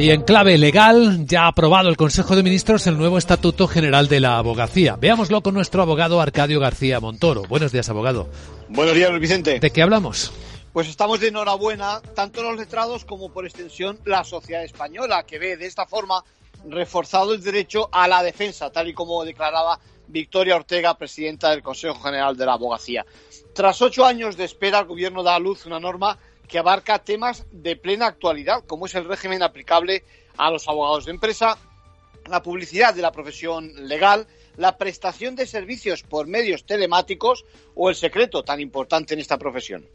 Y en clave legal, ya ha aprobado el Consejo de Ministros el nuevo Estatuto General de la Abogacía. Veámoslo con nuestro abogado Arcadio García Montoro. Buenos días, abogado. Buenos días, Luis Vicente. ¿De qué hablamos? Pues estamos de enhorabuena, tanto los letrados como por extensión la sociedad española, que ve de esta forma reforzado el derecho a la defensa, tal y como declaraba Victoria Ortega, presidenta del Consejo General de la Abogacía. Tras ocho años de espera, el Gobierno da a luz una norma que abarca temas de plena actualidad, como es el régimen aplicable a los abogados de empresa, la publicidad de la profesión legal, la prestación de servicios por medios telemáticos o el secreto tan importante en esta profesión.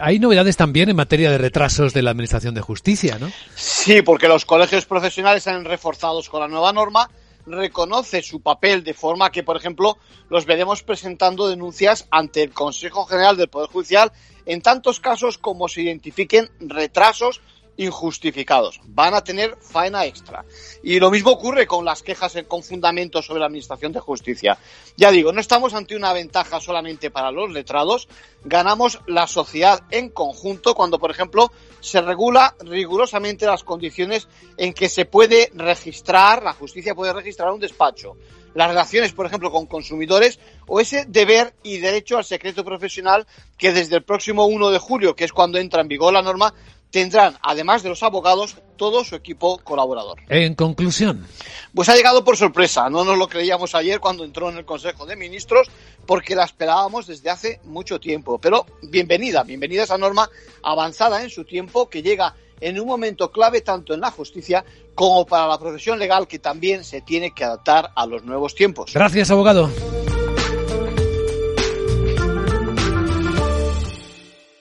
Hay novedades también en materia de retrasos de la Administración de Justicia, ¿no? Sí, porque los colegios profesionales se han reforzado con la nueva norma reconoce su papel de forma que, por ejemplo, los veremos presentando denuncias ante el Consejo General del Poder Judicial en tantos casos como se identifiquen retrasos injustificados. Van a tener faena extra. Y lo mismo ocurre con las quejas con fundamento sobre la Administración de Justicia. Ya digo, no estamos ante una ventaja solamente para los letrados, ganamos la sociedad en conjunto cuando, por ejemplo, se regula rigurosamente las condiciones en que se puede registrar, la justicia puede registrar un despacho, las relaciones, por ejemplo, con consumidores o ese deber y derecho al secreto profesional que desde el próximo 1 de julio, que es cuando entra en vigor la norma, tendrán, además de los abogados, todo su equipo colaborador. En conclusión. Pues ha llegado por sorpresa. No nos lo creíamos ayer cuando entró en el Consejo de Ministros, porque la esperábamos desde hace mucho tiempo. Pero bienvenida, bienvenida a esa norma avanzada en su tiempo que llega en un momento clave tanto en la justicia como para la profesión legal que también se tiene que adaptar a los nuevos tiempos. Gracias, abogado.